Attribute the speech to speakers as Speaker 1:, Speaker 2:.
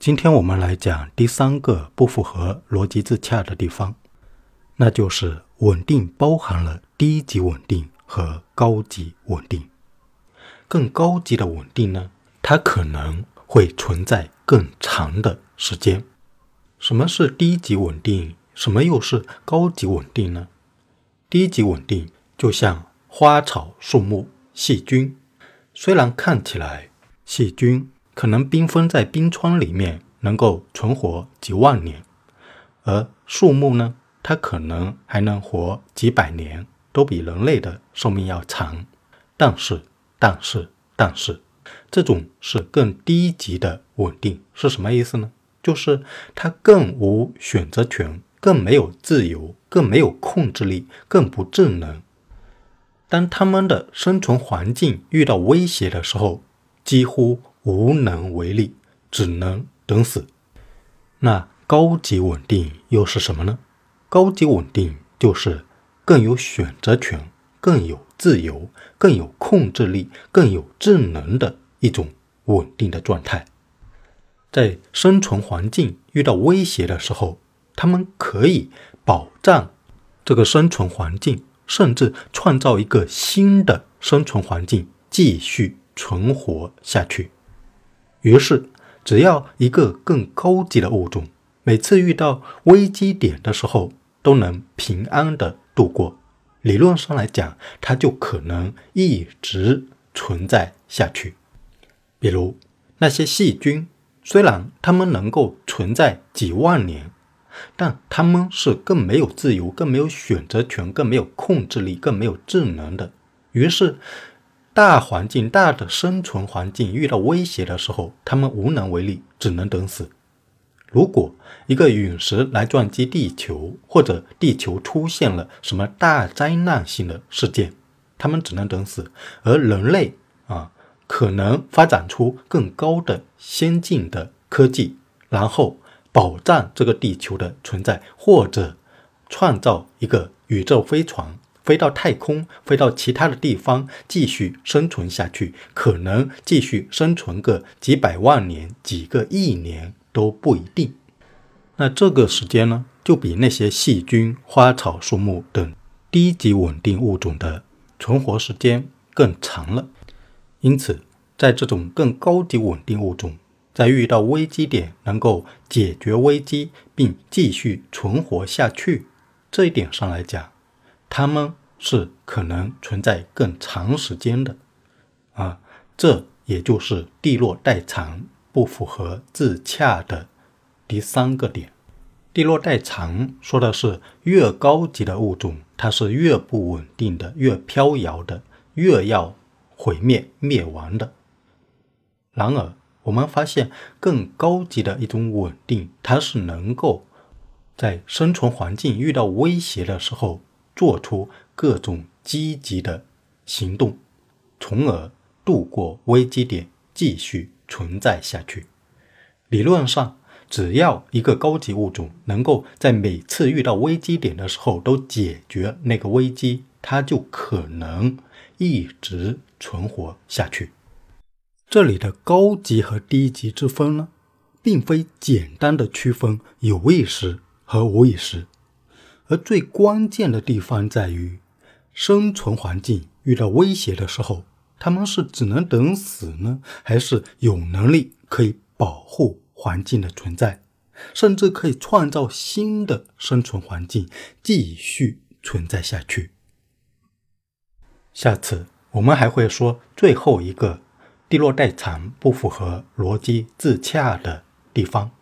Speaker 1: 今天我们来讲第三个不符合逻辑自洽的地方，那就是稳定包含了低级稳定和高级稳定。更高级的稳定呢，它可能会存在更长的时间。什么是低级稳定？什么又是高级稳定呢？低级稳定就像花草树木、细菌，虽然看起来细菌。可能冰封在冰川里面，能够存活几万年，而树木呢，它可能还能活几百年，都比人类的寿命要长。但是，但是，但是，这种是更低级的稳定是什么意思呢？就是它更无选择权，更没有自由，更没有控制力，更不智能。当它们的生存环境遇到威胁的时候，几乎。无能为力，只能等死。那高级稳定又是什么呢？高级稳定就是更有选择权、更有自由、更有控制力、更有智能的一种稳定的状态。在生存环境遇到威胁的时候，他们可以保障这个生存环境，甚至创造一个新的生存环境，继续存活下去。于是，只要一个更高级的物种，每次遇到危机点的时候都能平安的度过，理论上来讲，它就可能一直存在下去。比如那些细菌，虽然它们能够存在几万年，但它们是更没有自由、更没有选择权、更没有控制力、更没有智能的。于是。大环境、大的生存环境遇到威胁的时候，他们无能为力，只能等死。如果一个陨石来撞击地球，或者地球出现了什么大灾难性的事件，他们只能等死。而人类啊，可能发展出更高的先进的科技，然后保障这个地球的存在，或者创造一个宇宙飞船。飞到太空，飞到其他的地方继续生存下去，可能继续生存个几百万年、几个亿年都不一定。那这个时间呢，就比那些细菌、花草树木等低级稳定物种的存活时间更长了。因此，在这种更高级稳定物种在遇到危机点能够解决危机并继续存活下去这一点上来讲。它们是可能存在更长时间的，啊，这也就是地落代偿不符合自洽的第三个点。地落代偿说的是越高级的物种，它是越不稳定的，越飘摇的，越要毁灭灭亡的。然而，我们发现更高级的一种稳定，它是能够在生存环境遇到威胁的时候。做出各种积极的行动，从而度过危机点，继续存在下去。理论上，只要一个高级物种能够在每次遇到危机点的时候都解决那个危机，它就可能一直存活下去。这里的高级和低级之分呢，并非简单的区分有意识和无意识。而最关键的地方在于，生存环境遇到威胁的时候，他们是只能等死呢，还是有能力可以保护环境的存在，甚至可以创造新的生存环境，继续存在下去？下次我们还会说最后一个地落代偿不符合逻辑自洽的地方。